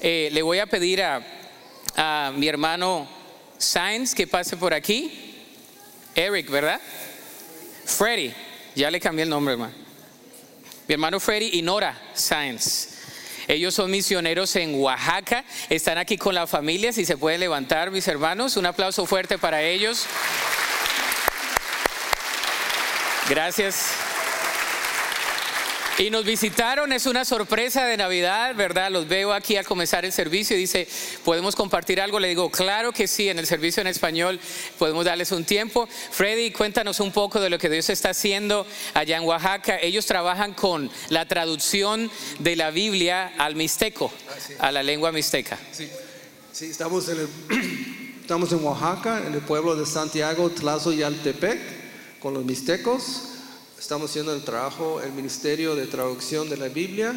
eh, le voy a pedir a, mi hermano Sainz que pase por aquí. Eric, ¿verdad? Freddy, ya le cambié el nombre, hermano. Mi hermano Freddy y Nora Sainz. Ellos son misioneros en Oaxaca, están aquí con la familia, si se pueden levantar mis hermanos, un aplauso fuerte para ellos. Gracias. Y nos visitaron, es una sorpresa de Navidad, ¿verdad? Los veo aquí al comenzar el servicio y dice, ¿podemos compartir algo? Le digo, claro que sí, en el servicio en español podemos darles un tiempo. Freddy, cuéntanos un poco de lo que Dios está haciendo allá en Oaxaca. Ellos trabajan con la traducción de la Biblia al mixteco, a la lengua mixteca. Sí, sí estamos, en el- estamos en Oaxaca, en el pueblo de Santiago, Tlazo y Altepec, con los mixtecos. Estamos haciendo el trabajo, el Ministerio de Traducción de la Biblia.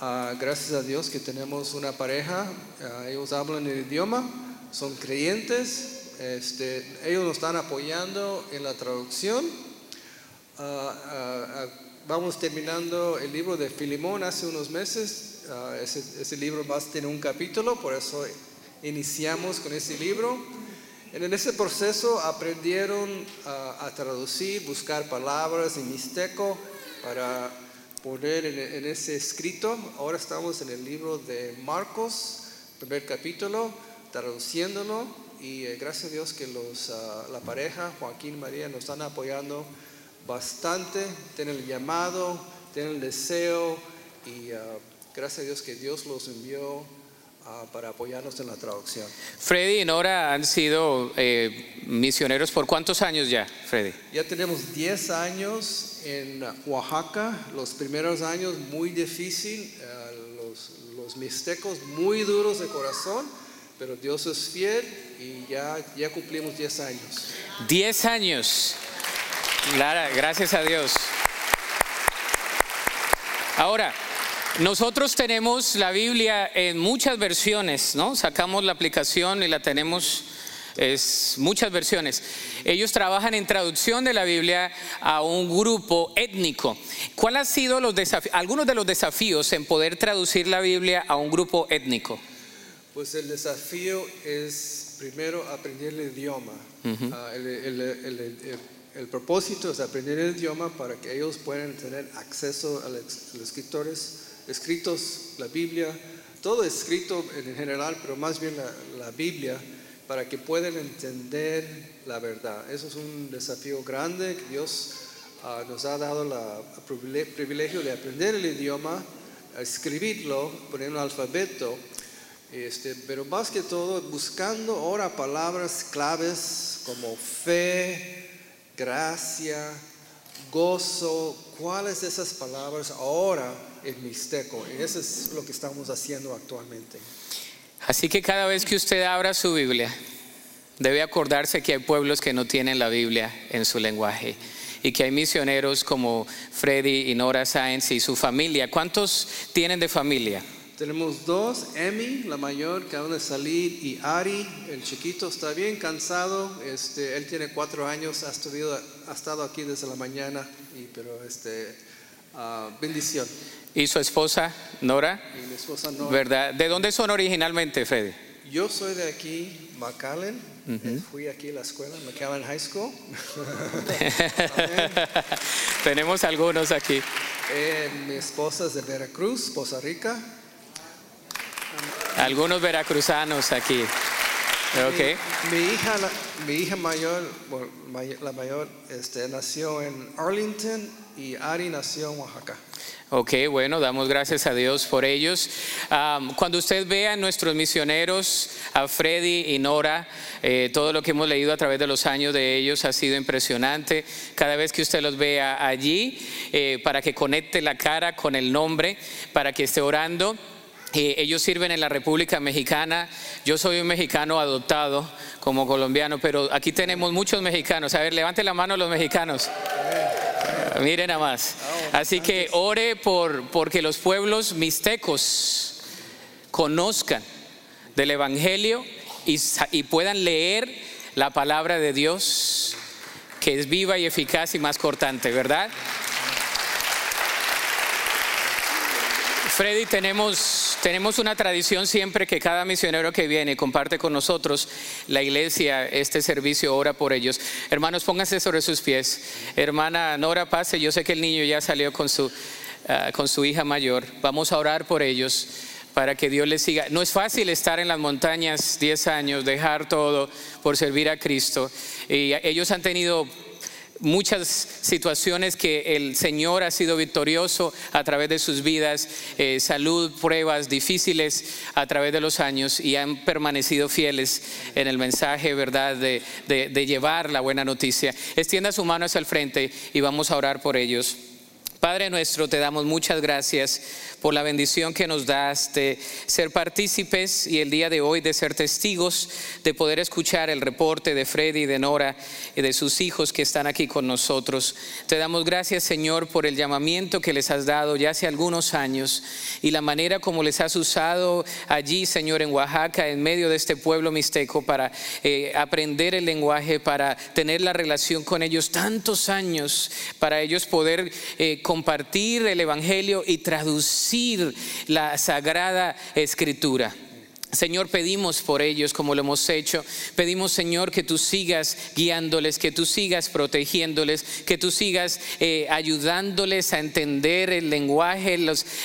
Ah, gracias a Dios que tenemos una pareja, ah, ellos hablan el idioma, son creyentes, este, ellos nos están apoyando en la traducción. Ah, vamos terminando el libro de Filimón hace unos meses. Ese, ese libro va a un capítulo, por eso iniciamos con ese libro. En ese proceso aprendieron a traducir, buscar palabras en mixteco para poner en, en ese escrito. Ahora estamos en el libro de Marcos, primer capítulo, traduciéndolo. Y eh, gracias a Dios que los, ah, la pareja, Joaquín y María, nos están apoyando bastante. Tienen el llamado, tienen el deseo. Y ah, gracias a Dios que Dios los envió ah, para apoyarnos en la traducción. Freddy y Nora han sido eh, misioneros por cuántos años ya, Freddy? Ya tenemos 10 años en Oaxaca, los primeros años muy difícil, eh, los, los mixtecos muy duros de corazón, pero Dios es fiel y ya, ya cumplimos 10 años. 10 años. Lara, gracias a Dios. Ahora, nosotros tenemos la Biblia en muchas versiones, ¿no? Sacamos la aplicación y la tenemos es muchas versiones. Ellos trabajan en traducción de la Biblia a un grupo étnico. ¿Cuál han sido los algunos de los desafíos en poder traducir la Biblia a un grupo étnico? Pues el desafío es primero aprender el idioma. Ah, el, el- el- el- el propósito es aprender el idioma para que ellos puedan tener acceso a los escritores, escritos, la Biblia, todo escrito en general, pero más bien la, Biblia, para que puedan entender la verdad. Eso es un desafío grande que Dios ah, nos ha dado el privilegio de aprender el idioma, escribirlo, poner un alfabeto. Este, pero más que todo, buscando ahora palabras claves como fe, gracia, gozo. ¿Cuáles esas palabras ahora en mixteco? Y eso es lo que estamos haciendo actualmente. Así que cada vez que usted abra su Biblia, debe acordarse que hay pueblos que no tienen la Biblia en su lenguaje y que hay misioneros como Freddy y Nora Sáenz y su familia. ¿Cuántos tienen de familia? Tenemos dos, Emi, la mayor, que acaban de salir, y Ari, el chiquito, está bien cansado. Este, él tiene cuatro años, ha, estudiado- ha estado aquí desde la mañana, y, pero este, ah, bendición. ¿Y su esposa, Nora? Y mi esposa no. ¿Verdad? ¿De dónde son originalmente, Freddy? Yo soy de aquí, McAllen. Eh, Fui aquí a la escuela, McAllen High School. Tenemos algunos aquí. Eh, mi esposa es de Veracruz, Costa Rica. Algunos veracruzanos aquí. Ok. Mi, mi hija, la, mi hija mayor, bueno, may- la mayor, este, nació en Arlington y Ari nació en Oaxaca. Ok, bueno, damos gracias a Dios por ellos. Cuando usted vea a nuestros misioneros, a Freddy y Nora, eh, todo lo que hemos leído a través de los años de ellos ha sido impresionante. Cada vez que usted los vea allí, eh, para que conecte la cara con el nombre, para que esté orando. Eh, ellos sirven en la República Mexicana. Yo soy un mexicano adoptado como colombiano, pero aquí tenemos muchos mexicanos. A ver, levante la mano los mexicanos. Miren nada más. Así que ore por porque los pueblos mixtecos conozcan del Evangelio y, y puedan leer la palabra de Dios, que es viva y eficaz y más cortante, ¿verdad? Freddy, tenemos Tenemos una tradición siempre que cada misionero que viene comparte con nosotros la iglesia, este servicio, ora por ellos. Hermanos, pónganse sobre sus pies. Hermana Nora, pase. Yo sé que el niño ya salió con su, ah, con su hija mayor. Vamos a orar por ellos para que Dios les siga. No es fácil estar en las montañas 10 años, dejar todo por servir a Cristo. Y ellos han tenido muchas situaciones que el Señor ha sido victorioso a través de sus vidas, eh, salud, pruebas difíciles a través de los años y han permanecido fieles en el mensaje, ¿verdad?, de, de llevar la buena noticia. Extienda su mano hacia el frente y vamos a orar por ellos. Padre nuestro, te damos muchas gracias por la bendición que nos das de ser partícipes y el día de hoy de ser testigos, de poder escuchar el reporte de Freddy, de Nora y de sus hijos que están aquí con nosotros. Te damos gracias, Señor, por el llamamiento que les has dado ya hace algunos años y la manera como les has usado allí, Señor, en Oaxaca, en medio de este pueblo mixteco, para eh, aprender el lenguaje, para tener la relación con ellos tantos años, para ellos poder eh, compartir el Evangelio y traducir la Sagrada Escritura. Señor, pedimos por ellos como lo hemos hecho. Pedimos, Señor, que tú sigas guiándoles, que tú sigas protegiéndoles, que tú sigas eh, ayudándoles a entender el lenguaje,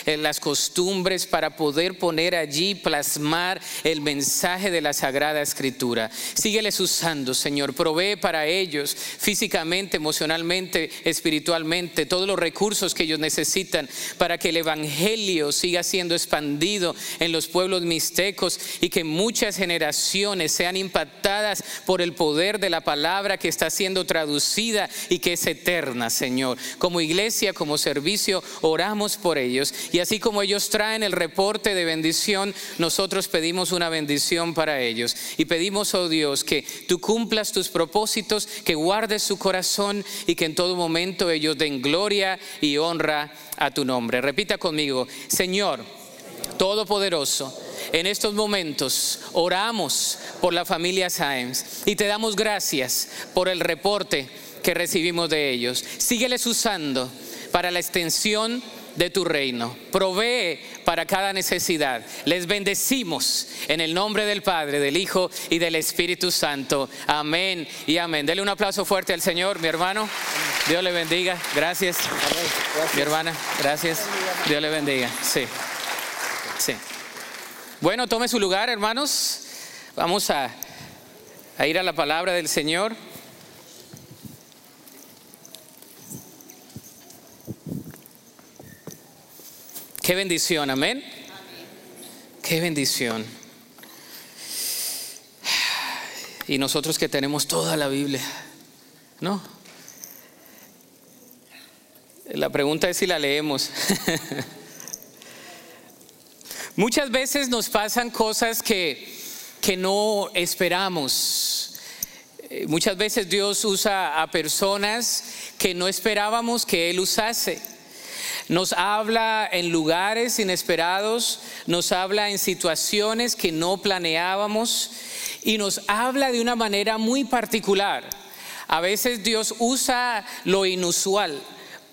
eh, las costumbres para poder poner allí, plasmar el mensaje de la Sagrada Escritura. Sígueles usando, Señor. Provee para ellos físicamente, emocionalmente, espiritualmente, todos los recursos que ellos necesitan para que el Evangelio siga siendo expandido en los pueblos mixtecos y que muchas generaciones sean impactadas por el poder de la palabra que está siendo traducida y que es eterna, Señor. Como iglesia, como servicio, oramos por ellos. Y así como ellos traen el reporte de bendición, nosotros pedimos una bendición para ellos. Y pedimos, oh Dios, que tú cumplas tus propósitos, que guardes su corazón y que en todo momento ellos den gloria y honra a tu nombre. Repita conmigo, Señor, Todopoderoso en estos momentos oramos por la familia Sáenz y te damos gracias por el reporte que recibimos de ellos. Sígueles usando para la extensión de tu reino. Provee para cada necesidad. Les bendecimos en el nombre del Padre, del Hijo y del Espíritu Santo. Amén y amén. Dele un aplauso fuerte al Señor, mi hermano. Dios le bendiga. Gracias. Mi hermana, gracias. Dios le bendiga. Sí. Sí. Bueno, tome su lugar, hermanos. Vamos a, ir a la palabra del Señor. Qué bendición, amén. Qué bendición. Y nosotros que tenemos toda la Biblia, ¿no? La pregunta es si la leemos. Muchas veces nos pasan cosas que, que no esperamos. Eh, muchas veces Dios usa a personas que no esperábamos que Él usase. Nos habla en lugares inesperados, nos habla en situaciones que no planeábamos y nos habla de una manera muy particular. A veces Dios usa lo inusual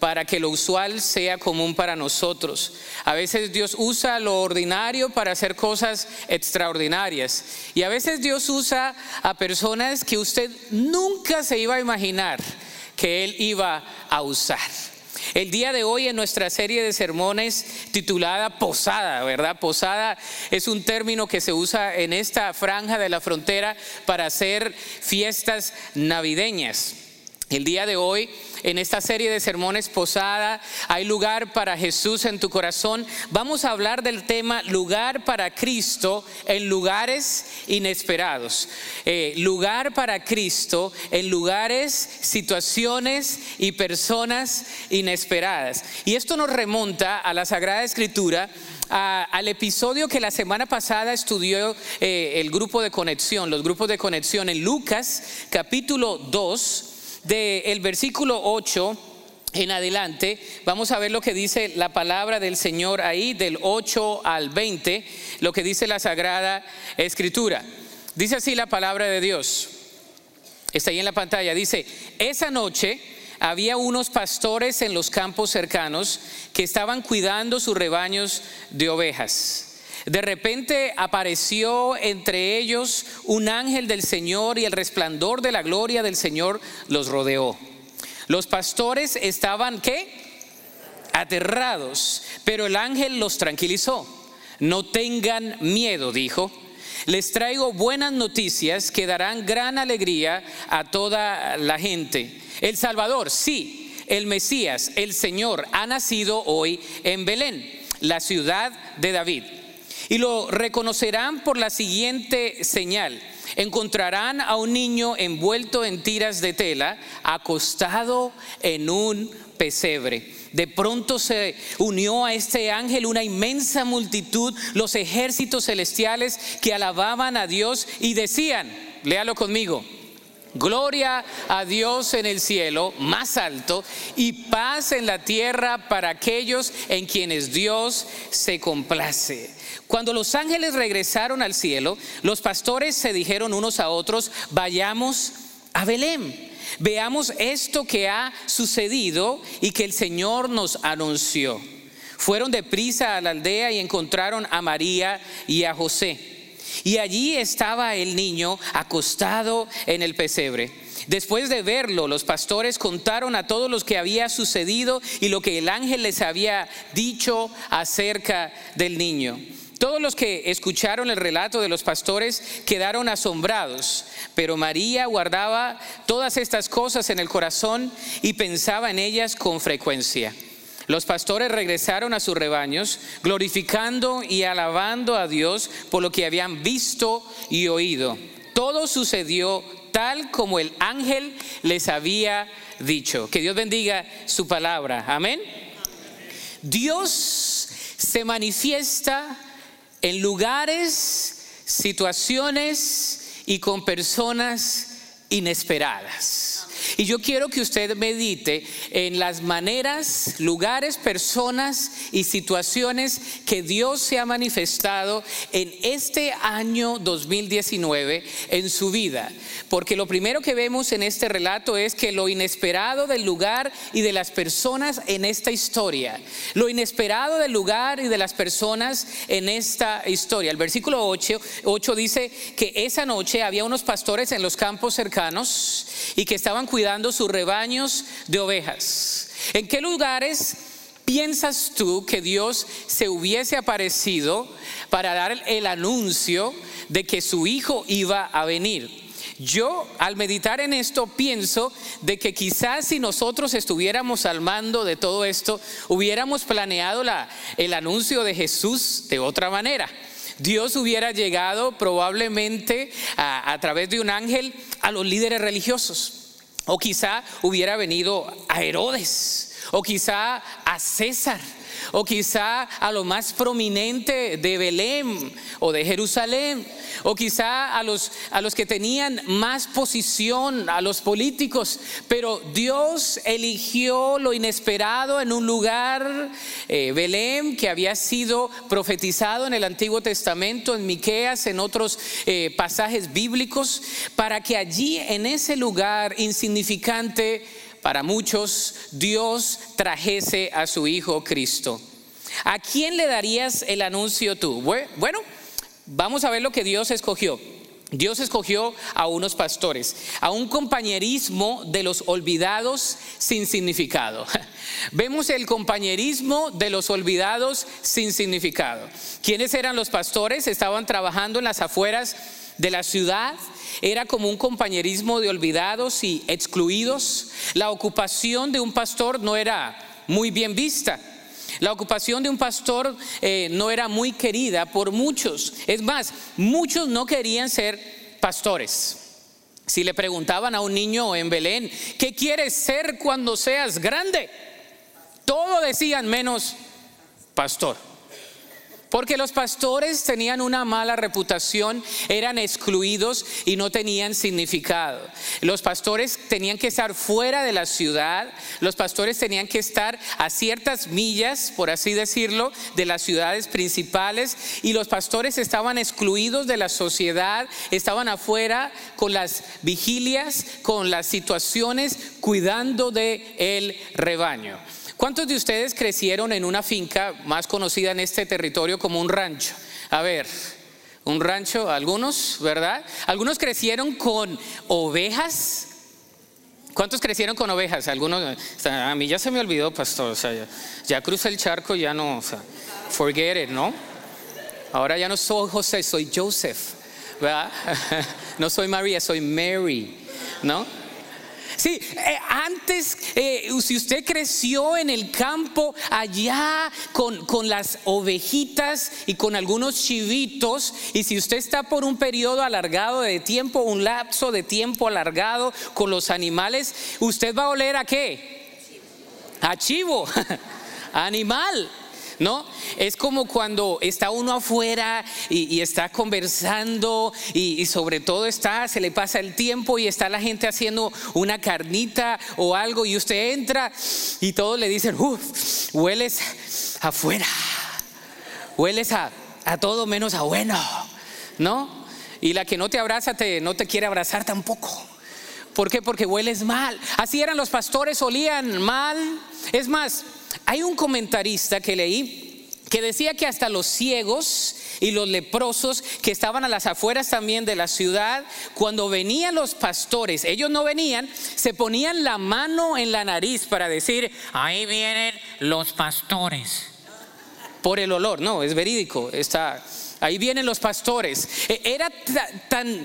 para que lo usual sea común para nosotros. A veces Dios usa lo ordinario para hacer cosas extraordinarias. Y a veces Dios usa a personas que usted nunca se iba a imaginar que Él iba a usar. El día de hoy en nuestra serie de sermones titulada Posada, ¿verdad? Posada es un término que se usa en esta franja de la frontera para hacer fiestas navideñas. El día de hoy en esta serie de sermones posada, hay lugar para Jesús en tu corazón. Vamos a hablar del tema lugar para Cristo en lugares inesperados. Eh, lugar para Cristo en lugares, situaciones y personas inesperadas. Y esto nos remonta a la Sagrada Escritura al episodio que la semana pasada estudió eh, el grupo de conexión, los grupos de conexión en Lucas capítulo 2 del versículo 8 en adelante, vamos a ver lo que dice la palabra del Señor ahí, del 8 al 20, lo que dice la Sagrada Escritura. Dice así la palabra de Dios. Está ahí en la pantalla. Dice, esa noche había unos pastores en los campos cercanos que estaban cuidando sus rebaños de ovejas. De repente apareció entre ellos un ángel del Señor y el resplandor de la gloria del Señor los rodeó. Los pastores estaban, ¿qué? Aterrados, pero el ángel los tranquilizó. No tengan miedo, dijo. Les traigo buenas noticias que darán gran alegría a toda la gente. El Salvador, sí, el Mesías, el Señor, ha nacido hoy en Belén, la ciudad de David. Y lo reconocerán por la siguiente señal. Encontrarán a un niño envuelto en tiras de tela, acostado en un pesebre. De pronto se unió a este ángel una inmensa multitud, los ejércitos celestiales que alababan a Dios y decían, léalo conmigo, Gloria a Dios en el cielo más alto y paz en la tierra para aquellos en quienes Dios se complace. Cuando los ángeles regresaron al cielo, los pastores se dijeron unos a otros, vayamos a Belén. Veamos esto que ha sucedido y que el Señor nos anunció. Fueron deprisa a la aldea y encontraron a María y a José y allí estaba el niño acostado en el pesebre. Después de verlo, los pastores contaron a todos los que había sucedido y lo que el ángel les había dicho acerca del niño. Todos los que escucharon el relato de los pastores quedaron asombrados, pero María guardaba todas estas cosas en el corazón y pensaba en ellas con frecuencia. Los pastores regresaron a sus rebaños, glorificando y alabando a Dios por lo que habían visto y oído. Todo sucedió tal como el ángel les había dicho. Que Dios bendiga su palabra. Amén. Dios se manifiesta en lugares, situaciones y con personas inesperadas. Y yo quiero que usted medite en las maneras, lugares, personas y situaciones que Dios se ha manifestado en este año 2019 en su vida. Porque lo primero que vemos en este relato es que lo inesperado del lugar y de las personas en esta historia, lo inesperado del lugar y de las personas en esta historia. El versículo 8, 8 dice que esa noche había unos pastores en los campos cercanos y que estaban cuidando sus rebaños de ovejas. ¿En qué lugares piensas tú que Dios se hubiese aparecido para dar el anuncio de que su hijo iba a venir? Yo al meditar en esto pienso de que quizás si nosotros estuviéramos al mando de todo esto, hubiéramos planeado la, el anuncio de Jesús de otra manera. Dios hubiera llegado probablemente a través de un ángel a los líderes religiosos. O quizá hubiera venido a Herodes, o quizá a César, o quizá a lo más prominente de Belén o de Jerusalén, o quizá a los, a los que tenían más posición, a los políticos, pero Dios eligió lo inesperado en un lugar, eh, Belén, que había sido profetizado en el Antiguo Testamento, en Miqueas, en otros eh, pasajes bíblicos, para que allí, en ese lugar insignificante, para muchos, Dios trajese a su Hijo Cristo. ¿A quién le darías el anuncio tú? Bueno, vamos a ver lo que Dios escogió. Dios escogió a unos pastores, a un compañerismo de los olvidados sin significado. Vemos el compañerismo de los olvidados sin significado. ¿Quiénes eran los pastores? Estaban trabajando en las afueras de la ciudad, era como un compañerismo de olvidados y excluidos. La ocupación de un pastor no era muy bien vista. La ocupación de un pastor eh, no era muy querida por muchos. Es más, muchos no querían ser pastores. Si le preguntaban a un niño en Belén, ¿qué quieres ser cuando seas grande? Todo decían menos pastor. Porque los pastores tenían una mala reputación, eran excluidos y no tenían significado. Los pastores tenían que estar fuera de la ciudad, los pastores tenían que estar a ciertas millas, por así decirlo, de las ciudades principales y los pastores estaban excluidos de la sociedad, estaban afuera con las vigilias, con las situaciones, cuidando de el rebaño. ¿Cuántos de ustedes crecieron en una finca más conocida en este territorio como un rancho? A ver, un rancho, algunos, ¿verdad? Algunos crecieron con ovejas. ¿Cuántos crecieron con ovejas? Algunos, a mí ya se me olvidó, pastor, o sea, ya, ya el charco, ya no, forget it, ¿no? Ahora ya no soy José, soy Joseph, ¿verdad? No soy María, soy Mary, ¿no? Sí, eh, antes, eh, si usted creció en el campo allá con, con, las ovejitas y con algunos chivitos, y si usted está por un periodo alargado de tiempo, un lapso de tiempo alargado con los animales, usted va a oler a qué? A chivo, animal. ¿No? Es como cuando está uno afuera y, está conversando y, sobre todo está, se le pasa el tiempo y está la gente haciendo una carnita o algo y usted entra y todos le dicen, uff, hueles afuera, hueles a, a todo menos a bueno, ¿no? Y la que no te abraza te, no te quiere abrazar tampoco. ¿Por qué? Porque hueles mal. Así eran los pastores, olían mal. Es más, hay un comentarista que leí que decía que hasta los ciegos y los leprosos que estaban a las afueras también de la ciudad, cuando venían los pastores, ellos no venían, se ponían la mano en la nariz para decir, ahí vienen los pastores. Por el olor, no, es verídico, está, ahí vienen los pastores. E, era tan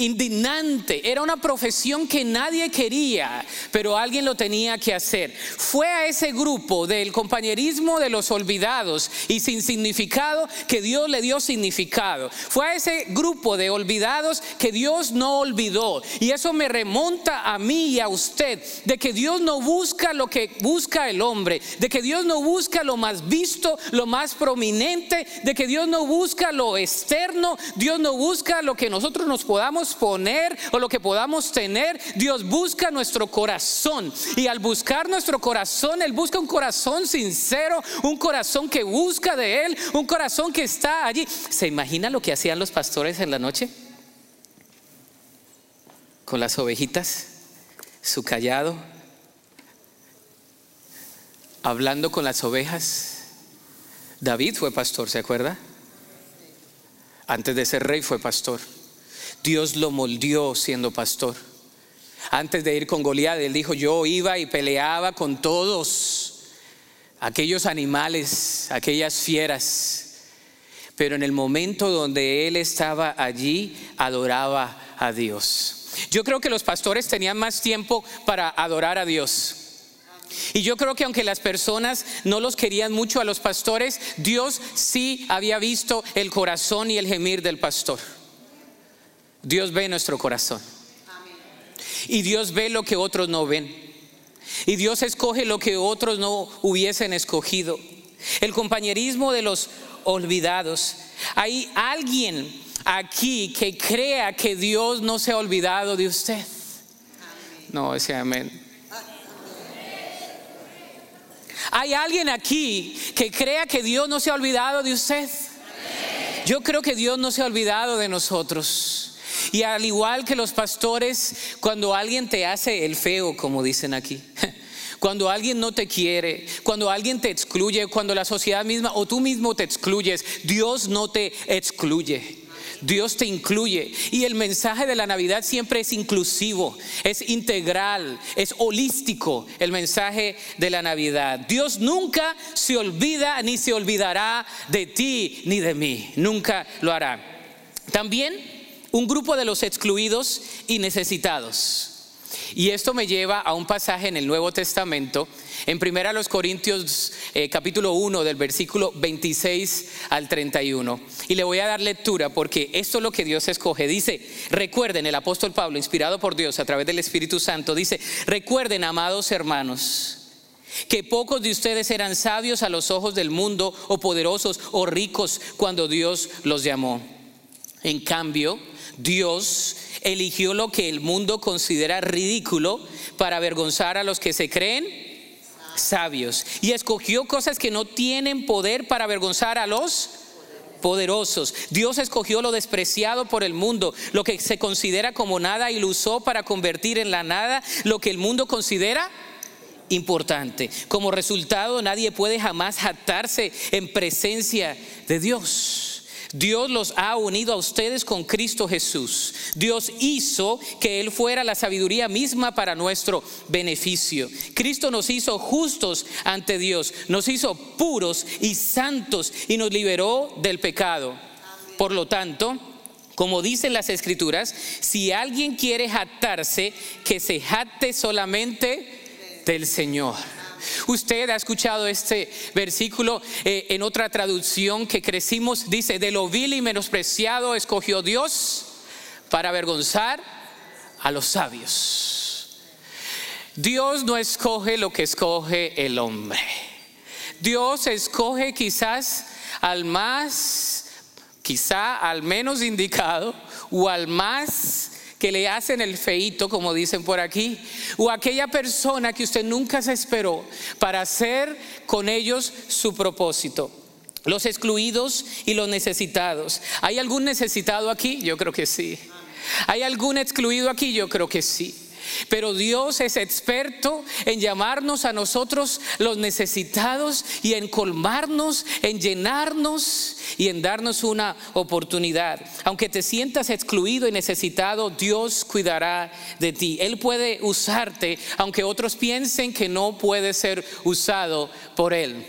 indignante, era una profesión que nadie quería, pero alguien lo tenía que hacer. Fue a ese grupo del compañerismo de los olvidados y sin significado que Dios le dio significado. Fue a ese grupo de olvidados que Dios no olvidó. Y eso me remonta a mí y a usted, de que Dios no busca lo que busca el hombre, de que Dios no busca lo más visto, lo más prominente, de que Dios no busca lo externo, Dios no busca lo que nosotros nos podamos poner o lo que podamos tener, Dios busca nuestro corazón. Y al buscar nuestro corazón, Él busca un corazón sincero, un corazón que busca de Él, un corazón que está allí. ¿Se imagina lo que hacían los pastores en la noche? Con las ovejitas, su callado, hablando con las ovejas. David fue pastor, ¿se acuerda? Antes de ser rey fue pastor. Dios lo moldeó siendo pastor. Antes de ir con Goliat, él dijo, yo iba y peleaba con todos aquellos animales, aquellas fieras. Pero en el momento donde él estaba allí, adoraba a Dios. Yo creo que los pastores tenían más tiempo para adorar a Dios. Y yo creo que aunque las personas no los querían mucho a los pastores, Dios sí había visto el corazón y el gemir del pastor. Dios ve nuestro corazón. Y Dios ve lo que otros no ven. Y Dios escoge lo que otros no hubiesen escogido. El compañerismo de los olvidados. Hay alguien aquí que crea que Dios no se ha olvidado de usted. No, ese amén. Hay alguien aquí que crea que Dios no se ha olvidado de usted. Yo creo que Dios no se ha olvidado de nosotros. Y al igual que los pastores, cuando alguien te hace el feo, como dicen aquí, cuando alguien no te quiere, cuando alguien te excluye, cuando la sociedad misma o tú mismo te excluyes, Dios no te excluye. Dios te incluye. Y el mensaje de la Navidad siempre es inclusivo, es integral, es holístico el mensaje de la Navidad. Dios nunca se olvida ni se olvidará de ti ni de mí. Nunca lo hará. También un grupo de los excluidos y necesitados. Y esto me lleva a un pasaje en el Nuevo Testamento, en primera Corintios eh, capítulo 1 del versículo 26 al 31. Y le voy a dar lectura porque esto es lo que Dios escoge. Dice, recuerden, el apóstol Pablo, inspirado por Dios a través del Espíritu Santo, dice, recuerden, amados hermanos, que pocos de ustedes eran sabios a los ojos del mundo o poderosos o ricos cuando Dios los llamó. En cambio, Dios eligió lo que el mundo considera ridículo para avergonzar a los que se creen sabios. Y escogió cosas que no tienen poder para avergonzar a los poderosos. Dios escogió lo despreciado por el mundo, lo que se considera como nada y lo usó para convertir en la nada lo que el mundo considera importante. Como resultado, nadie puede jamás jactarse en presencia de Dios. Dios los ha unido a ustedes con Cristo Jesús. Dios hizo que Él fuera la sabiduría misma para nuestro beneficio. Cristo nos hizo justos ante Dios, nos hizo puros y santos y nos liberó del pecado. Por lo tanto, como dicen las escrituras, si alguien quiere jactarse, que se jacte solamente del Señor. Usted ha escuchado este versículo eh, en otra traducción que crecimos, dice, de lo vil y menospreciado escogió Dios para avergonzar a los sabios. Dios no escoge lo que escoge el hombre. Dios escoge quizás al más, quizá al menos indicado o al más que le hacen el feito, como dicen por aquí, o aquella persona que usted nunca se esperó para hacer con ellos su propósito. Los excluidos y los necesitados. ¿Hay algún necesitado aquí? Yo creo que sí. ¿Hay algún excluido aquí? Yo creo que sí. Pero Dios es experto en llamarnos a nosotros los necesitados y en colmarnos, en llenarnos y en darnos una oportunidad. Aunque te sientas excluido y necesitado, Dios cuidará de ti. Él puede usarte, aunque otros piensen que no puede ser usado por Él.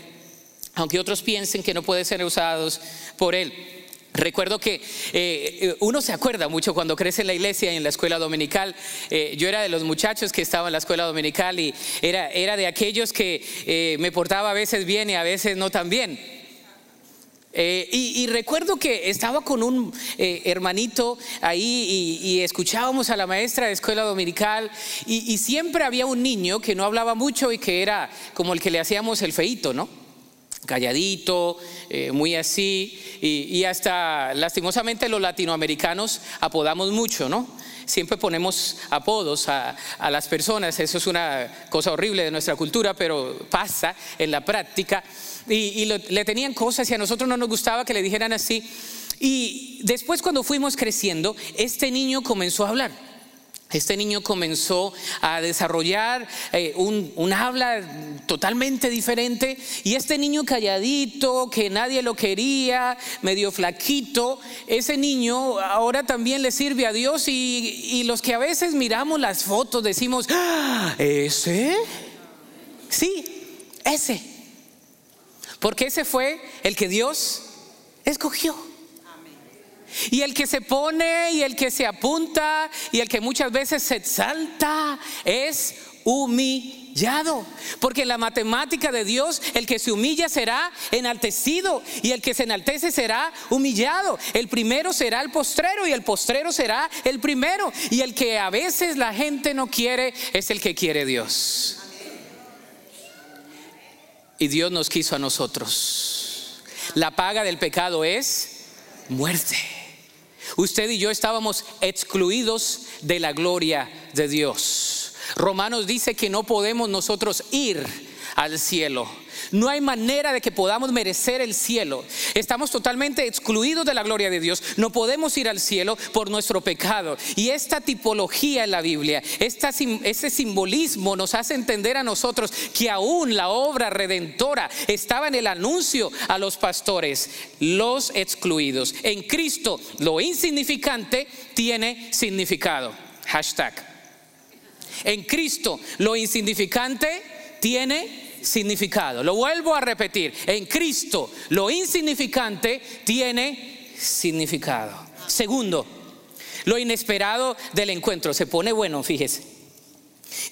Aunque otros piensen que no puede ser usados por Él. Recuerdo que eh, uno se acuerda mucho cuando crece en la iglesia y en la escuela dominical. Eh, yo era de los muchachos que estaban en la escuela dominical y era, era de aquellos que eh, me portaba a veces bien y a veces no tan bien. Y, recuerdo que estaba con un hermanito ahí y, escuchábamos a la maestra de escuela dominical y, y siempre había un niño que no hablaba mucho y que era como el que le hacíamos el feito, ¿no? Calladito, eh, muy así, y, hasta lastimosamente los latinoamericanos apodamos mucho, ¿no? Siempre ponemos apodos a, las personas, eso es una cosa horrible de nuestra cultura, pero pasa en la práctica, y, le tenían cosas y a nosotros no nos gustaba que le dijeran así, y después cuando fuimos creciendo, este niño comenzó a hablar este niño comenzó a desarrollar eh, un, habla totalmente diferente y este niño calladito, que nadie lo quería, medio flaquito, ese niño ahora también le sirve a Dios y, los que a veces miramos las fotos decimos, ¡Ah, ¿ese? Sí, ese. Porque ese fue el que Dios escogió. Y el que se pone y el que se apunta y el que muchas veces se exalta es humillado. Porque en la matemática de Dios el que se humilla será enaltecido y el que se enaltece será humillado. El primero será el postrero y el postrero será el primero. Y el que a veces la gente no quiere es el que quiere Dios. Y Dios nos quiso a nosotros. La paga del pecado es muerte. Usted y yo estábamos excluidos de la gloria de Dios. Romanos dice que no podemos nosotros ir al cielo. No hay manera de que podamos merecer el cielo. Estamos totalmente excluidos de la gloria de Dios. No podemos ir al cielo por nuestro pecado. Y esta tipología en la Biblia, ese simbolismo nos hace entender a nosotros que aún la obra redentora estaba en el anuncio a los pastores, los excluidos. En Cristo lo insignificante tiene significado. Hashtag. En Cristo lo insignificante tiene significado. Lo vuelvo a repetir, en Cristo lo insignificante tiene significado. Segundo, lo inesperado del encuentro. Se pone bueno, fíjese.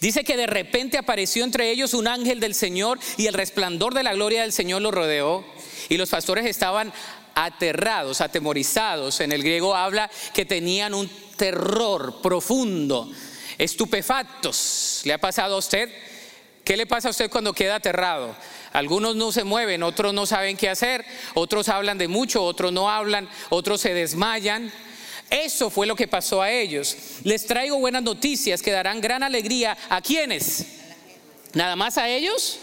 Dice que de repente apareció entre ellos un ángel del Señor y el resplandor de la gloria del Señor lo rodeó y los pastores estaban aterrados, atemorizados. En el griego habla que tenían un terror profundo, estupefactos. ¿Le ha pasado a usted? ¿Qué le pasa a usted cuando queda aterrado? Algunos no se mueven, otros no saben qué hacer, otros hablan de mucho, otros no hablan, otros se desmayan. Eso fue lo que pasó a ellos. Les traigo buenas noticias que darán gran alegría a quienes. ¿Nada más a ellos?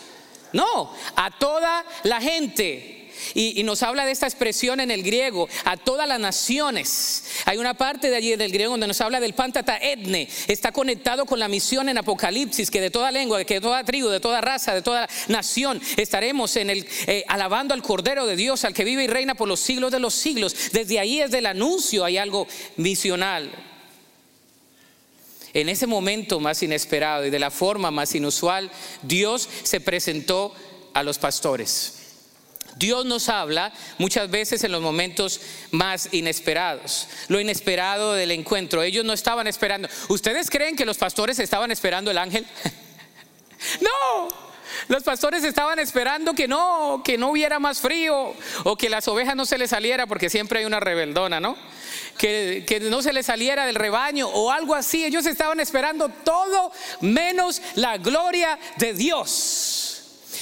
No, a toda la gente. Y, nos habla de esta expresión en el griego, a todas las naciones. Hay una parte de allí del griego donde nos habla del pantata etne, está conectado con la misión en Apocalipsis, que de toda lengua, que de toda tribu, de toda raza, de toda nación, estaremos en el, eh, alabando al Cordero de Dios, al que vive y reina por los siglos de los siglos. Desde ahí es del anuncio, hay algo misional. En ese momento más inesperado y de la forma más inusual, Dios se presentó a los pastores. Dios nos habla muchas veces en los momentos más inesperados, lo inesperado del encuentro. Ellos no estaban esperando. ¿Ustedes creen que los pastores estaban esperando el ángel? no, los pastores estaban esperando que no, que no hubiera más frío o que las ovejas no se les saliera porque siempre hay una rebeldona, ¿no? Que, que, no se les saliera del rebaño o algo así. Ellos estaban esperando todo menos la gloria de Dios.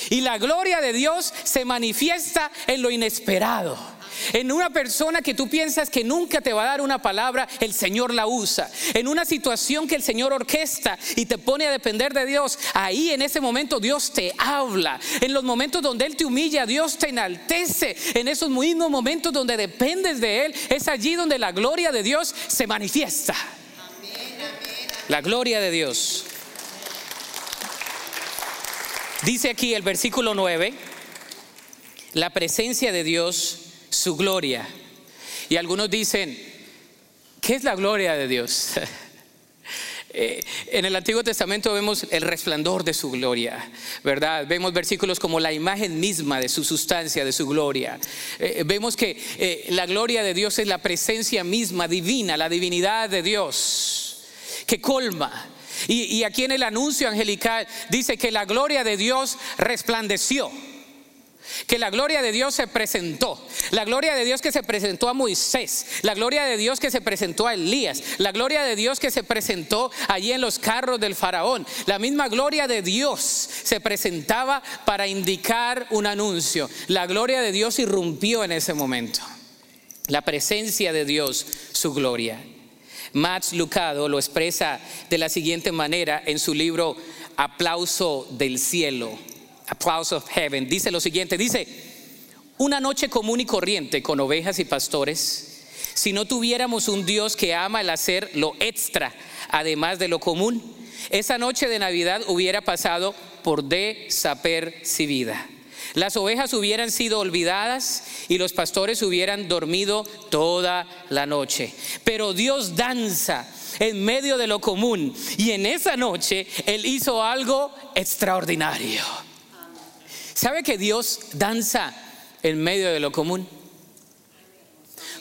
Y la gloria de Dios se manifiesta en lo inesperado. En una persona que tú piensas que nunca te va a dar una palabra, el Señor la usa. En una situación que el Señor orquesta y te pone a depender de Dios, ahí en ese momento Dios te habla. En los momentos donde Él te humilla, Dios te enaltece. En esos mismos momentos donde dependes de Él, es allí donde la gloria de Dios se manifiesta. La gloria de Dios. Dice aquí el versículo 9, la presencia de Dios, su gloria. Y algunos dicen, ¿qué es la gloria de Dios? Eh, en el Antiguo Testamento vemos el resplandor de su gloria, ¿verdad? Vemos versículos como la imagen misma de su sustancia, de su gloria. Eh, vemos que eh, la gloria de Dios es la presencia misma divina, la divinidad de Dios, que colma, y, aquí en el anuncio angelical dice que la gloria de Dios resplandeció que la gloria de Dios se presentó, la gloria de Dios que se presentó a Moisés, la gloria de Dios que se presentó a Elías, la gloria de Dios que se presentó allí en los carros del faraón, la misma gloria de Dios se presentaba para indicar un anuncio, la gloria de Dios irrumpió en ese momento, la presencia de Dios, su gloria. Max Lucado lo expresa de la siguiente manera en su libro Aplauso del cielo, Applause of Heaven. Dice lo siguiente, dice, una noche común y corriente con ovejas y pastores, si no tuviéramos un Dios que ama el hacer lo extra, además de lo común, esa noche de Navidad hubiera pasado por desapercibida. Las ovejas hubieran sido olvidadas y los pastores hubieran dormido toda la noche. Pero Dios danza en medio de lo común y en esa noche Él hizo algo extraordinario. ¿Sabe que Dios danza en medio de lo común?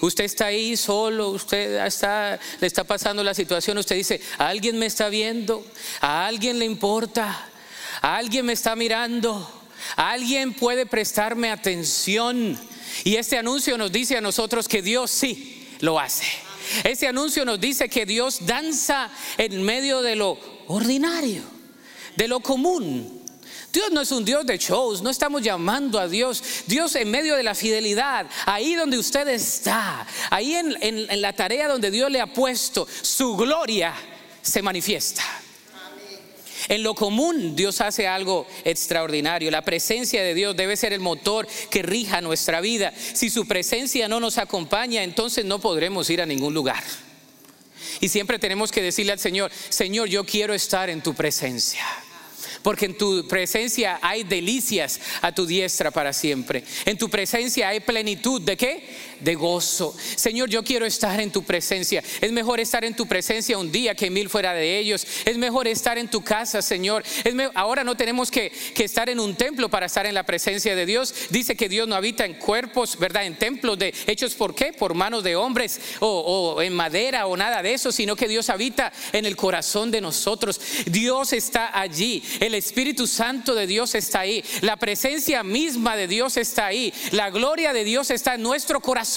Usted está ahí solo, usted está, le está pasando la situación, usted dice, alguien me está viendo, a alguien le importa, a alguien me está mirando. Alguien puede prestarme atención. Y este anuncio nos dice a nosotros que Dios sí lo hace. Este anuncio nos dice que Dios danza en medio de lo ordinario, de lo común. Dios no es un Dios de shows, no estamos llamando a Dios. Dios en medio de la fidelidad, ahí donde usted está, ahí en, en la tarea donde Dios le ha puesto, su gloria se manifiesta. En lo común Dios hace algo extraordinario. La presencia de Dios debe ser el motor que rija nuestra vida. Si su presencia no nos acompaña, entonces no podremos ir a ningún lugar. Y siempre tenemos que decirle al Señor, Señor, yo quiero estar en tu presencia porque en tu presencia hay delicias a tu diestra para siempre. En tu presencia hay plenitud de qué? De gozo. Señor, yo quiero estar en tu presencia. Es mejor estar en tu presencia un día que mil fuera de ellos. Es mejor estar en tu casa, Señor. ahora no tenemos que, estar en un templo para estar en la presencia de Dios. Dice que Dios no habita en cuerpos, ¿verdad? En templos de hechos por qué? Por manos de hombres o, en madera o nada de eso, sino que Dios habita en el corazón de nosotros. Dios está allí. El Espíritu Santo de Dios está ahí, la presencia misma de Dios está ahí, la gloria de Dios está en nuestro corazón.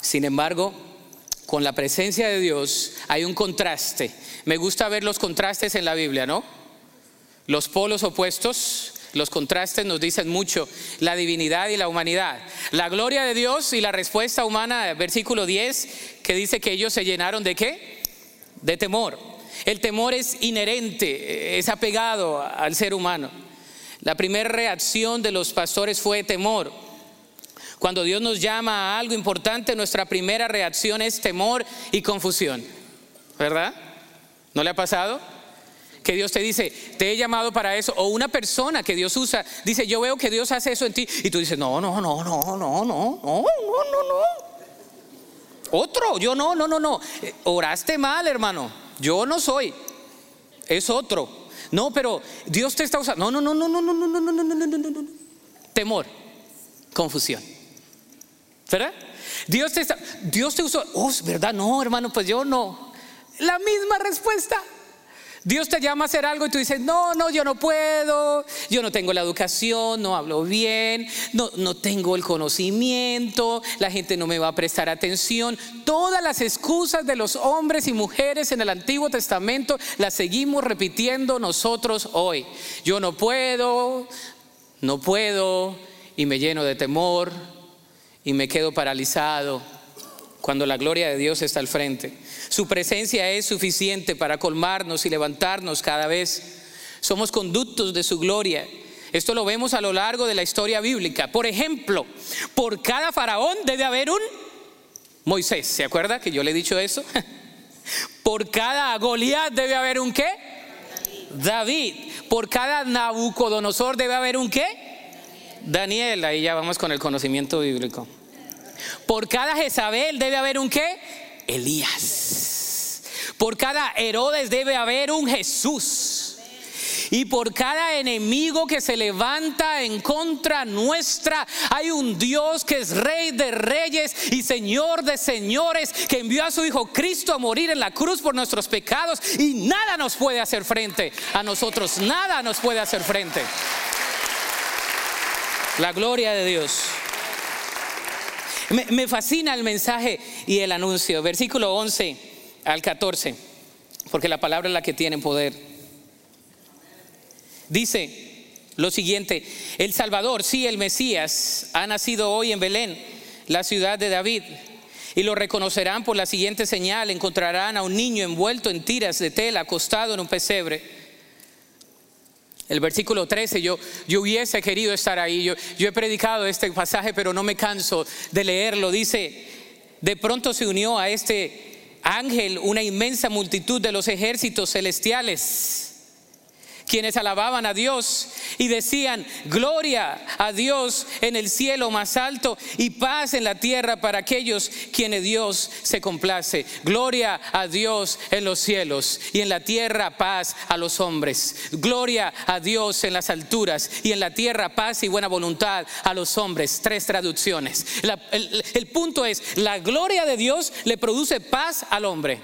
Sin embargo, con la presencia de Dios hay un contraste. Me gusta ver los contrastes en la Biblia, ¿no? Los polos opuestos, los contrastes nos dicen mucho, la divinidad y la humanidad. La gloria de Dios y la respuesta humana, versículo 10, que dice que ellos se llenaron de qué? de temor. El temor es inherente, es apegado al ser humano. La primera reacción de los pastores fue temor. Cuando Dios nos llama a algo importante, nuestra primera reacción es temor y confusión. ¿Verdad? ¿No le ha pasado? Que Dios te dice, te he llamado para eso. O una persona que Dios usa, dice, yo veo que Dios hace eso en ti. Y tú dices, no, no, no, no, no, no, no, no, no, no. Otro, yo no, no, no, no. Oraste mal, hermano. Yo no soy. Es otro. No, pero Dios te está usando. No, no, no, no, no, no, no, no, no, no, no, no, no. Temor, confusión. ¿Verdad? Dios te está, Dios te usó. Oh, ¿verdad? No, hermano, pues yo no. La misma respuesta. Dios te llama a hacer algo y tú dices, no, no, yo no puedo, yo no tengo la educación, no hablo bien, no, no tengo el conocimiento, la gente no me va a prestar atención. Todas las excusas de los hombres y mujeres en el Antiguo Testamento las seguimos repitiendo nosotros hoy. Yo no puedo, no puedo, y me lleno de temor, y me quedo paralizado cuando la gloria de Dios está al frente. Su presencia es suficiente para colmarnos y levantarnos cada vez. Somos conductos de su gloria. Esto lo vemos a lo largo de la historia bíblica. Por ejemplo, por cada faraón debe haber un Moisés. ¿Se acuerda que yo le he dicho eso? Por cada Goliat debe haber un qué? David. Por cada Nabucodonosor debe haber un qué? Daniel. Ahí ya vamos con el conocimiento bíblico. Por cada Jezabel debe haber un qué? Elías. Por cada Herodes debe haber un Jesús. Y por cada enemigo que se levanta en contra nuestra, hay un Dios que es rey de reyes y señor de señores, que envió a su Hijo Cristo a morir en la cruz por nuestros pecados y nada nos puede hacer frente a nosotros, nada nos puede hacer frente. La gloria de Dios. Me, fascina el mensaje y el anuncio. Versículo 11 al 14, porque la palabra es la que tiene poder. Dice lo siguiente, el Salvador, sí, el Mesías, ha nacido hoy en Belén, la ciudad de David. Y lo reconocerán por la siguiente señal, encontrarán a un niño envuelto en tiras de tela, acostado en un pesebre. El versículo 13, yo, yo hubiese querido estar ahí, yo, yo he predicado este pasaje, pero no me canso de leerlo. Dice, de pronto se unió a este ángel una inmensa multitud de los ejércitos celestiales quienes alababan a Dios y decían, gloria a Dios en el cielo más alto y paz en la tierra para aquellos quienes Dios se complace. Gloria a Dios en los cielos y en la tierra paz a los hombres. Gloria a Dios en las alturas y en la tierra paz y buena voluntad a los hombres. Tres traducciones. el, el punto es, la gloria de Dios le produce paz al hombre.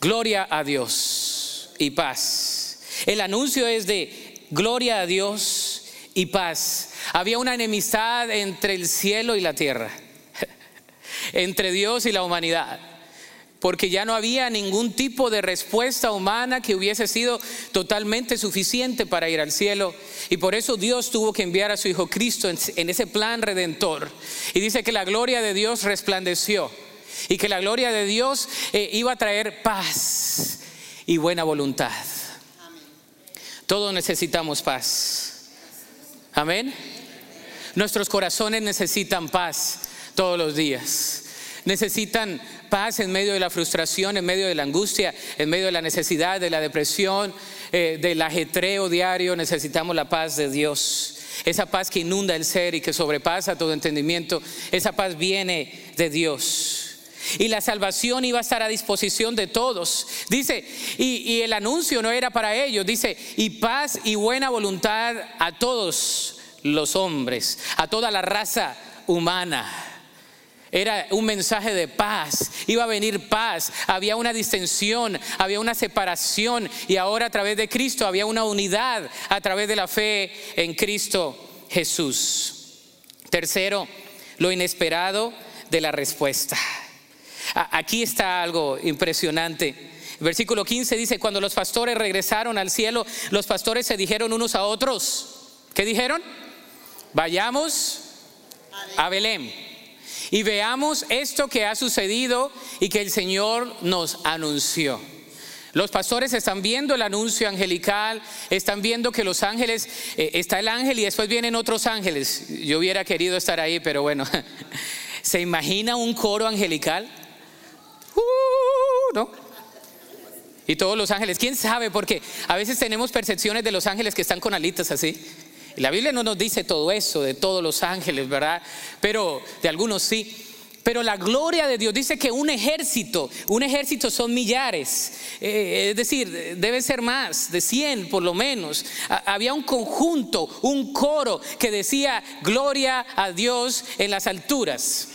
Gloria a Dios y paz. El anuncio es de gloria a Dios y paz. Había una enemistad entre el cielo y la tierra, entre Dios y la humanidad, porque ya no había ningún tipo de respuesta humana que hubiese sido totalmente suficiente para ir al cielo. Y por eso Dios tuvo que enviar a su Hijo Cristo en, ese plan redentor. Y dice que la gloria de Dios resplandeció y que la gloria de Dios eh, iba a traer paz y buena voluntad. Todos necesitamos paz. Amén. Nuestros corazones necesitan paz todos los días. Necesitan paz en medio de la frustración, en medio de la angustia, en medio de la necesidad, de la depresión, eh, del ajetreo diario. Necesitamos la paz de Dios. Esa paz que inunda el ser y que sobrepasa todo entendimiento. Esa paz viene de Dios. Y la salvación iba a estar a disposición de todos. Dice, y, el anuncio no era para ellos, dice, y paz y buena voluntad a todos los hombres, a toda la raza humana. Era un mensaje de paz, iba a venir paz, había una distensión, había una separación y ahora a través de Cristo había una unidad a través de la fe en Cristo Jesús. Tercero, lo inesperado de la respuesta. Aquí está algo impresionante. Versículo 15 dice, cuando los pastores regresaron al cielo, los pastores se dijeron unos a otros, ¿qué dijeron? Vayamos a Belén y veamos esto que ha sucedido y que el Señor nos anunció. Los pastores están viendo el anuncio angelical, están viendo que los ángeles, eh, está el ángel y después vienen otros ángeles. Yo hubiera querido estar ahí, pero bueno, ¿se imagina un coro angelical? ¿No? Y todos los ángeles, ¿quién sabe? Porque a veces tenemos percepciones de los ángeles que están con alitas así. La Biblia no nos dice todo eso de todos los ángeles, ¿verdad? Pero de algunos sí. Pero la gloria de Dios dice que un ejército, un ejército son millares, eh, es decir, debe ser más, de 100 por lo menos. había un conjunto, un coro que decía, gloria a Dios en las alturas.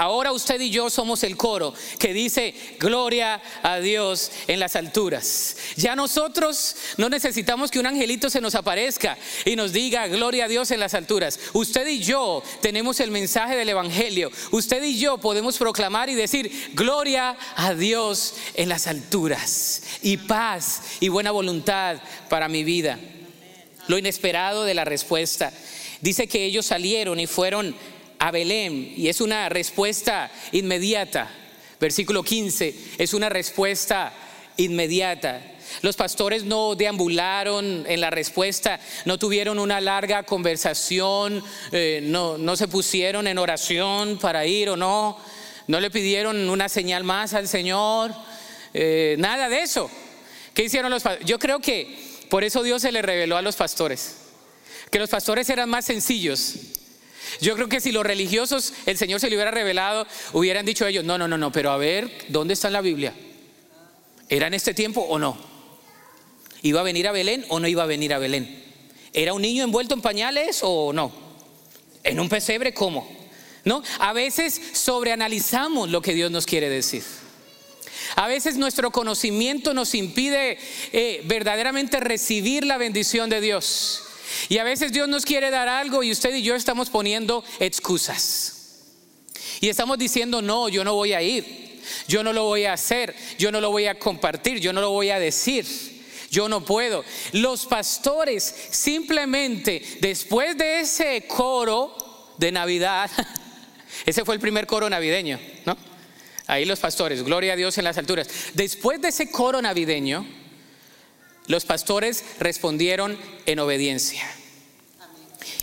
Ahora usted y yo somos el coro que dice, gloria a Dios en las alturas. Ya nosotros no necesitamos que un angelito se nos aparezca y nos diga, gloria a Dios en las alturas. Usted y yo tenemos el mensaje del Evangelio. Usted y yo podemos proclamar y decir, gloria a Dios en las alturas. Y paz y buena voluntad para mi vida. Lo inesperado de la respuesta. Dice que ellos salieron y fueron a Belén y es una respuesta inmediata. Versículo 15 es una respuesta inmediata. Los pastores no deambularon en la respuesta, no tuvieron una larga conversación, eh, no, no se pusieron en oración para ir o no, no le pidieron una señal más al Señor, eh, nada de eso. ¿Qué hicieron los pastores? Yo creo que por eso Dios se le reveló a los pastores, que los pastores eran más sencillos. Yo creo que si los religiosos el Señor se le hubiera revelado, hubieran dicho ellos, no, no, no, no, pero a ver, ¿dónde está en la Biblia? ¿Era en este tiempo o no? ¿Iba a venir a Belén o no iba a venir a Belén? ¿Era un niño envuelto en pañales o no? ¿En un pesebre cómo? ¿No? A veces sobreanalizamos lo que Dios nos quiere decir. A veces nuestro conocimiento nos impide eh, verdaderamente recibir la bendición de Dios. Y a veces Dios nos quiere dar algo y usted y yo estamos poniendo excusas. Y estamos diciendo, no, yo no voy a ir, yo no lo voy a hacer, yo no lo voy a compartir, yo no lo voy a decir. Yo no puedo. Los pastores simplemente después de ese coro de Navidad, ese fue el primer coro navideño, ¿no? Ahí los pastores, gloria a Dios en las alturas. Después de ese coro navideño, los pastores respondieron en obediencia.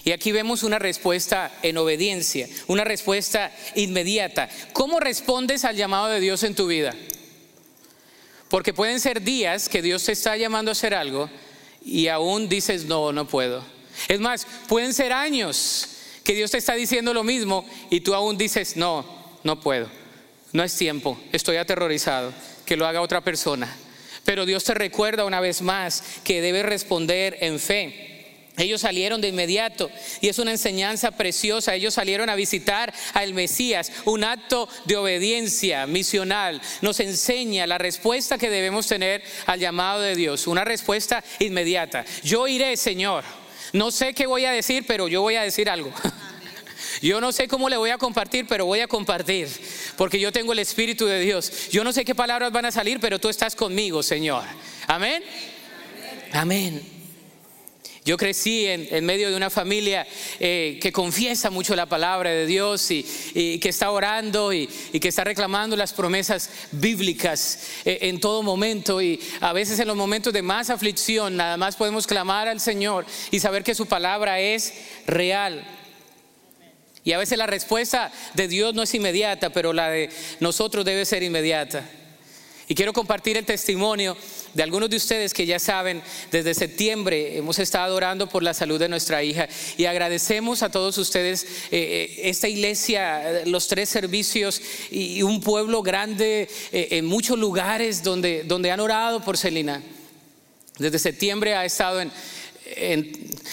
Y aquí vemos una respuesta en obediencia, una respuesta inmediata. ¿Cómo respondes al llamado de Dios en tu vida? Porque pueden ser días que Dios te está llamando a hacer algo y aún dices, no, no puedo. Es más, pueden ser años que Dios te está diciendo lo mismo y tú aún dices, no, no puedo. No es tiempo, estoy aterrorizado, que lo haga otra persona. Pero Dios te recuerda una vez más que debes responder en fe. Ellos salieron de inmediato y es una enseñanza preciosa. Ellos salieron a visitar al Mesías, un acto de obediencia misional. Nos enseña la respuesta que debemos tener al llamado de Dios, una respuesta inmediata. Yo iré, Señor. No sé qué voy a decir, pero yo voy a decir algo. Yo no sé cómo le voy a compartir, pero voy a compartir, porque yo tengo el Espíritu de Dios. Yo no sé qué palabras van a salir, pero tú estás conmigo, Señor. Amén. Amén. Yo crecí en, medio de una familia eh, que confiesa mucho la palabra de Dios y, que está orando y, que está reclamando las promesas bíblicas eh, en todo momento. Y a veces en los momentos de más aflicción, nada más podemos clamar al Señor y saber que su palabra es real. Y a veces la respuesta de Dios no es inmediata, pero la de nosotros debe ser inmediata. Y quiero compartir el testimonio de algunos de ustedes que ya saben, desde septiembre hemos estado orando por la salud de nuestra hija y agradecemos a todos ustedes eh, eh, esta iglesia, los tres servicios y un pueblo grande eh, en muchos lugares donde, donde han orado por Celina. Desde septiembre ha estado en, en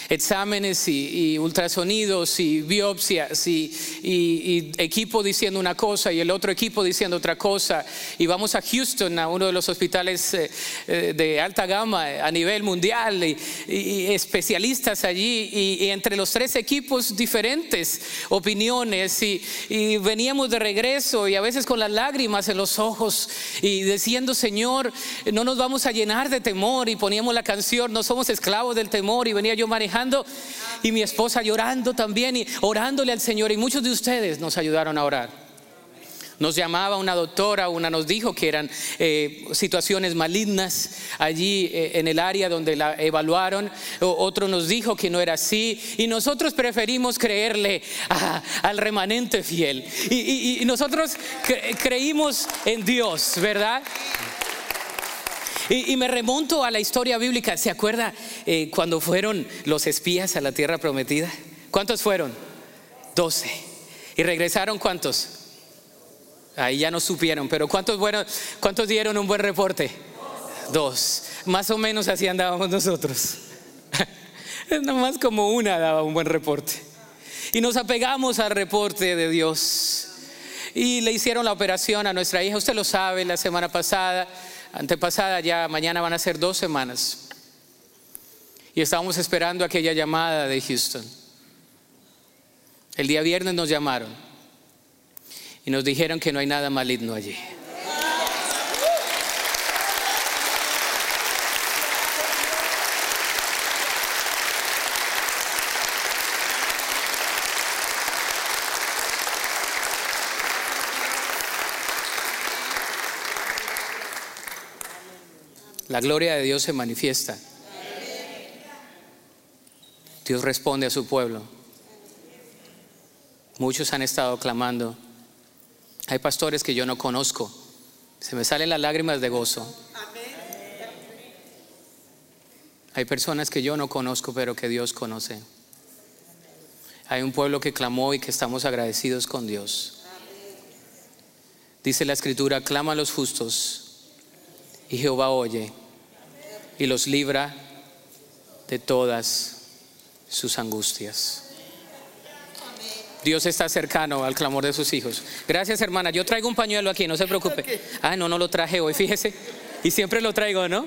exámenes y, ultrasonidos y biopsias y, equipo diciendo una cosa y el otro equipo diciendo otra cosa. Y vamos a Houston, a uno de los hospitales eh, eh, de alta gama a nivel mundial y, especialistas allí. Y, entre los tres equipos diferentes opiniones. Y veníamos de regreso y a veces con las lágrimas en los ojos y diciendo, Señor, no nos vamos a llenar de temor y poníamos la canción, no somos esclavos del temor y venía yo manejando y mi esposa llorando también y orándole al Señor y muchos de ustedes nos ayudaron a orar. Nos llamaba una doctora, una nos dijo que eran eh, situaciones malignas allí eh, en el área donde la evaluaron, otro nos dijo que no era así y nosotros preferimos creerle al remanente fiel. Y, nosotros creímos en Dios, ¿verdad? Y, me remonto a la historia bíblica. ¿Se acuerda eh, cuando fueron los espías a la tierra prometida? ¿Cuántos fueron? Doce. ¿Y regresaron cuántos? Ahí ya no supieron, pero ¿cuántos, cuántos dieron un buen reporte? Dos. Más o menos así andábamos nosotros. Es más como una daba un buen reporte. Y nos apegamos al reporte de Dios. Y le hicieron la operación a nuestra hija, usted lo sabe, la semana pasada, antepasada, ya mañana van a ser dos semanas. Y estábamos esperando aquella llamada de Houston. El día viernes nos llamaron y nos dijeron que no hay nada maligno allí. La gloria de Dios se manifiesta. Dios responde a su pueblo. Muchos han estado clamando. Hay pastores que yo no conozco. Se me salen las lágrimas de gozo. Hay personas que yo no conozco, pero que Dios conoce. Hay un pueblo que clamó y que estamos agradecidos con Dios. Dice la escritura, clama a los justos y Jehová oye y los libra de todas sus angustias. Dios está cercano al clamor de sus hijos. Gracias, hermana. Yo traigo un pañuelo aquí, no se preocupe. Ah, no, no lo traje hoy, fíjese. Y siempre lo traigo, ¿no?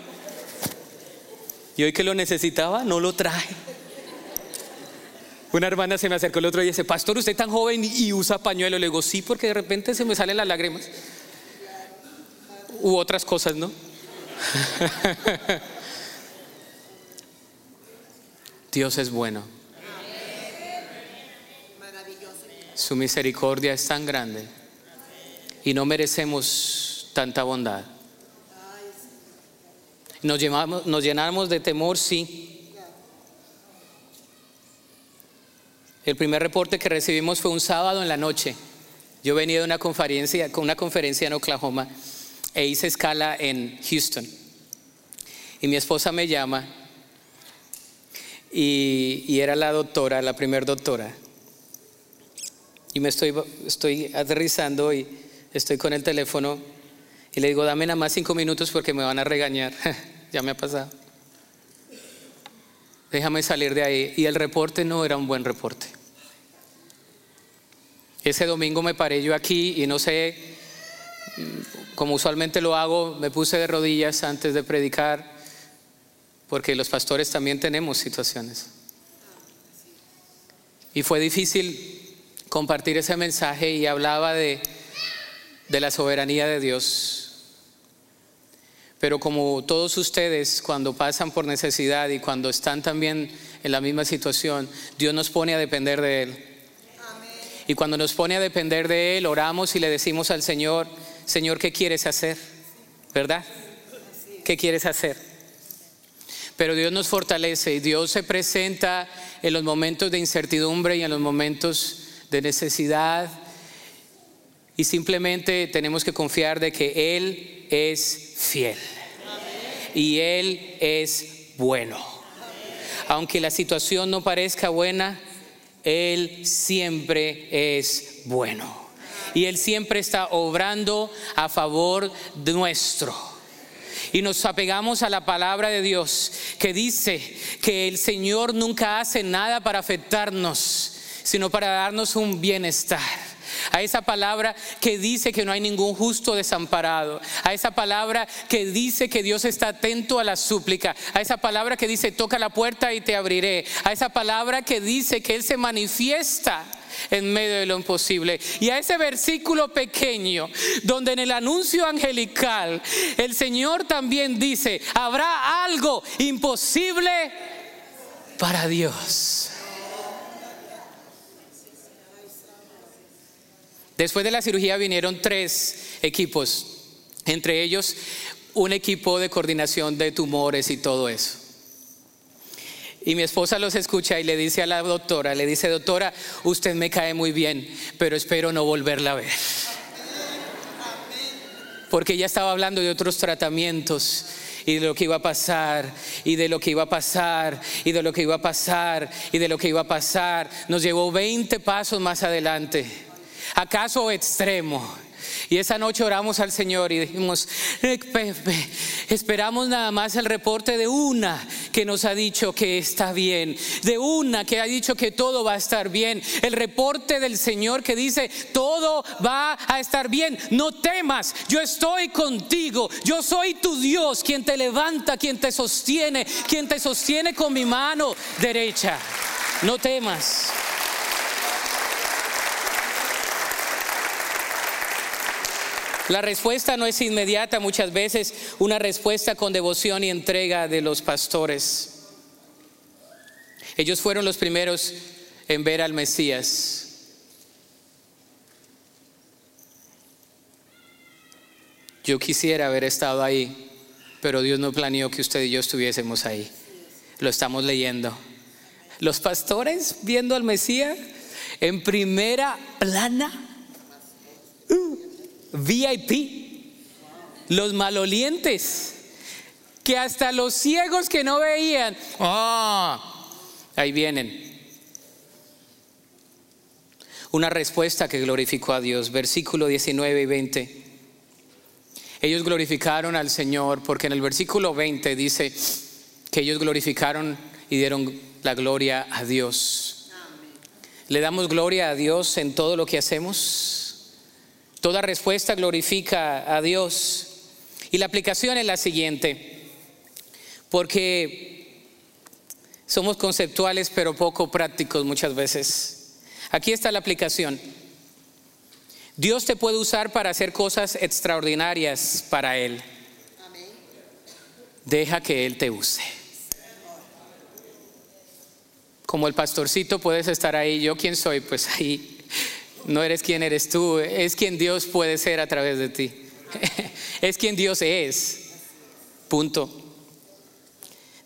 Y hoy que lo necesitaba, no lo traje. Una hermana se me acercó el otro día y dice, Pastor, usted tan joven y usa pañuelo. Le digo, sí, porque de repente se me salen las lágrimas. U otras cosas, ¿no? Dios es bueno. Su misericordia es tan grande y no merecemos tanta bondad. Nos, llenamos de temor, sí. El primer reporte que recibimos fue un sábado en la noche. Yo venía de una conferencia, con una conferencia en Oklahoma e hice escala en Houston. Y mi esposa me llama y, era la doctora, la primer doctora. Y me estoy, estoy aterrizando y estoy con el teléfono y le digo, dame nada más cinco minutos porque me van a regañar. ya me ha pasado. Déjame salir de ahí. Y el reporte no era un buen reporte. Ese domingo me paré yo aquí y no sé, como usualmente lo hago, me puse de rodillas antes de predicar porque los pastores también tenemos situaciones. Y fue difícil compartir ese mensaje y hablaba de, de la soberanía de Dios. Pero como todos ustedes cuando pasan por necesidad y cuando están también en la misma situación, Dios nos pone a depender de Él. Y cuando nos pone a depender de Él, oramos y le decimos al Señor, Señor, ¿qué quieres hacer? ¿Verdad? ¿Qué quieres hacer? Pero Dios nos fortalece y Dios se presenta en los momentos de incertidumbre y en los momentos de necesidad. Y simplemente tenemos que confiar de que Él es fiel. Y Él es bueno. Aunque la situación no parezca buena, Él siempre es bueno. Y Él siempre está obrando a favor nuestro y nos apegamos a la palabra de Dios que dice que el Señor nunca hace nada para afectarnos, sino para darnos un bienestar. A esa palabra que dice que no hay ningún justo desamparado, a esa palabra que dice que Dios está atento a la súplica, a esa palabra que dice toca la puerta y te abriré, a esa palabra que dice que Él se manifiesta en medio de lo imposible. Y a ese versículo pequeño, donde en el anuncio angelical el Señor también dice, habrá algo imposible para Dios. Después de la cirugía vinieron tres equipos, entre ellos un equipo de coordinación de tumores y todo eso. Y mi esposa los escucha y le dice a la doctora, le dice, doctora, usted me cae muy bien, pero espero no volverla a ver. Porque ella estaba hablando de otros tratamientos y de lo que iba a pasar, y de lo que iba a pasar, y de lo que iba a pasar, y de lo que iba a pasar. Nos llevó 20 pasos más adelante. ¿Acaso extremo? Y esa noche oramos al Señor y dijimos, eh, esperamos nada más el reporte de una que nos ha dicho que está bien, de una que ha dicho que todo va a estar bien, el reporte del Señor que dice, todo va a estar bien, no temas, yo estoy contigo, yo soy tu Dios, quien te levanta, quien te sostiene, quien te sostiene con mi mano derecha, no temas. La respuesta no es inmediata, muchas veces una respuesta con devoción y entrega de los pastores. Ellos fueron los primeros en ver al Mesías. Yo quisiera haber estado ahí, pero Dios no planeó que usted y yo estuviésemos ahí. Lo estamos leyendo. Los pastores viendo al Mesías en primera plana. VIP, los malolientes, que hasta los ciegos que no veían, ah, ahí vienen. Una respuesta que glorificó a Dios, versículo 19 y 20. Ellos glorificaron al Señor porque en el versículo 20 dice que ellos glorificaron y dieron la gloria a Dios. ¿Le damos gloria a Dios en todo lo que hacemos? Toda respuesta glorifica a Dios. Y la aplicación es la siguiente, porque somos conceptuales pero poco prácticos muchas veces. Aquí está la aplicación. Dios te puede usar para hacer cosas extraordinarias para Él. Deja que Él te use. Como el pastorcito puedes estar ahí, yo quién soy, pues ahí no eres quien eres tú, es quien Dios puede ser a través de ti. es quien Dios es. Punto.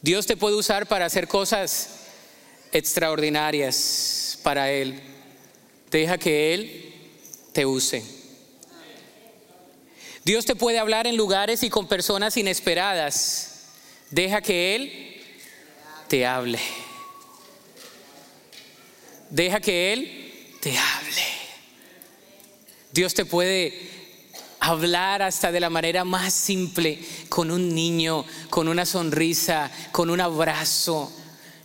Dios te puede usar para hacer cosas extraordinarias para Él. Deja que Él te use. Dios te puede hablar en lugares y con personas inesperadas. Deja que Él te hable. Deja que Él te hable. Dios te puede hablar hasta de la manera más simple, con un niño, con una sonrisa, con un abrazo,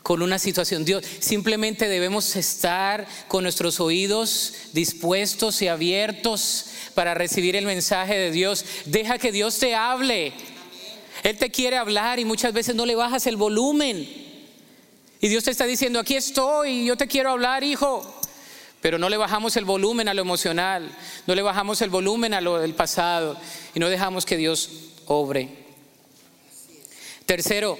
con una situación. Dios, simplemente debemos estar con nuestros oídos dispuestos y abiertos para recibir el mensaje de Dios. Deja que Dios te hable. Él te quiere hablar y muchas veces no le bajas el volumen. Y Dios te está diciendo, aquí estoy, yo te quiero hablar, hijo. Pero no le bajamos el volumen a lo emocional, no le bajamos el volumen a lo del pasado y no dejamos que Dios obre. Tercero,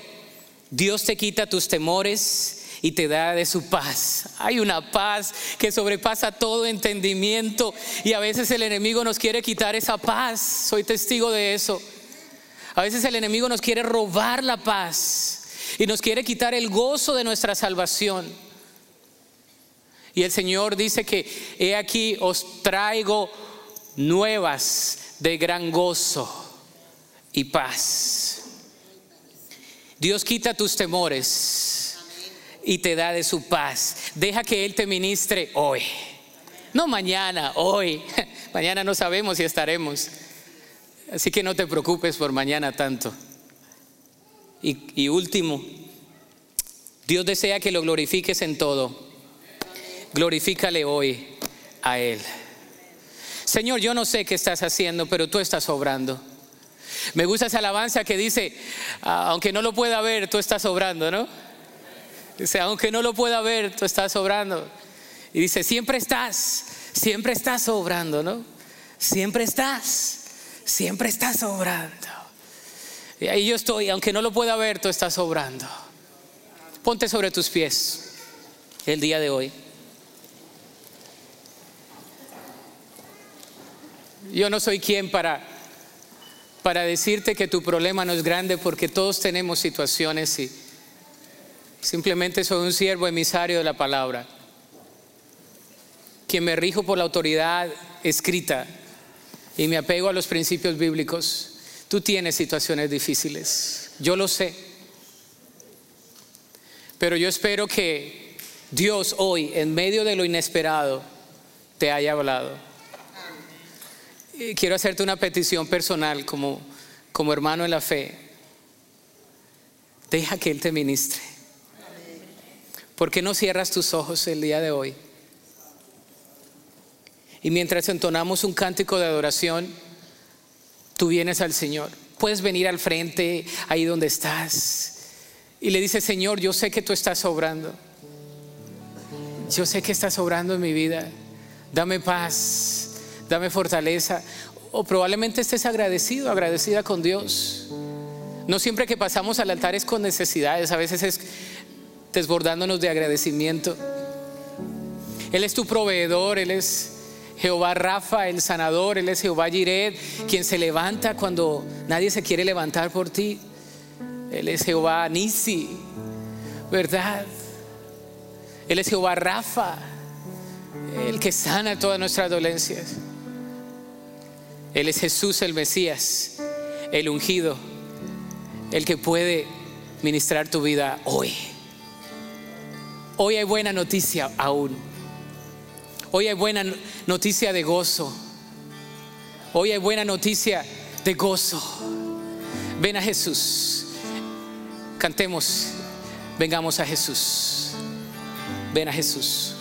Dios te quita tus temores y te da de su paz. Hay una paz que sobrepasa todo entendimiento y a veces el enemigo nos quiere quitar esa paz. Soy testigo de eso. A veces el enemigo nos quiere robar la paz y nos quiere quitar el gozo de nuestra salvación. Y el Señor dice que he aquí os traigo nuevas de gran gozo y paz. Dios quita tus temores y te da de su paz. Deja que Él te ministre hoy. No mañana, hoy. Mañana no sabemos si estaremos. Así que no te preocupes por mañana tanto. Y, último, Dios desea que lo glorifiques en todo glorifícale hoy a Él. Señor, yo no sé qué estás haciendo, pero tú estás obrando. Me gusta esa alabanza que dice, ah, aunque no lo pueda ver, tú estás obrando, ¿no? Dice, aunque no lo pueda ver, tú estás obrando. Y dice, siempre estás, siempre estás obrando, ¿no? Siempre estás, siempre estás obrando. Y ahí yo estoy, aunque no lo pueda ver, tú estás obrando. Ponte sobre tus pies el día de hoy. Yo no soy quien para, para decirte que tu problema no es grande porque todos tenemos situaciones y simplemente soy un siervo emisario de la palabra, quien me rijo por la autoridad escrita y me apego a los principios bíblicos. Tú tienes situaciones difíciles, yo lo sé, pero yo espero que Dios hoy, en medio de lo inesperado, te haya hablado. Quiero hacerte una petición personal como, como hermano en la fe. Deja que Él te ministre. ¿Por qué no cierras tus ojos el día de hoy? Y mientras entonamos un cántico de adoración, tú vienes al Señor. Puedes venir al frente, ahí donde estás. Y le dices, Señor, yo sé que tú estás obrando. Yo sé que estás obrando en mi vida. Dame paz, dame fortaleza. O probablemente estés agradecido, agradecida con Dios. No siempre que pasamos al altar es con necesidades, a veces es desbordándonos de agradecimiento. Él es tu proveedor, Él es Jehová Rafa, el sanador, Él es Jehová Jiret, quien se levanta cuando nadie se quiere levantar por ti. Él es Jehová Nisi, ¿verdad? Él es Jehová Rafa, el que sana todas nuestras dolencias. Él es Jesús el Mesías, el ungido, el que puede ministrar tu vida hoy. Hoy hay buena noticia aún. Hoy hay buena noticia de gozo. Hoy hay buena noticia de gozo. Ven a Jesús. Cantemos. Vengamos a Jesús. Ven a Jesús.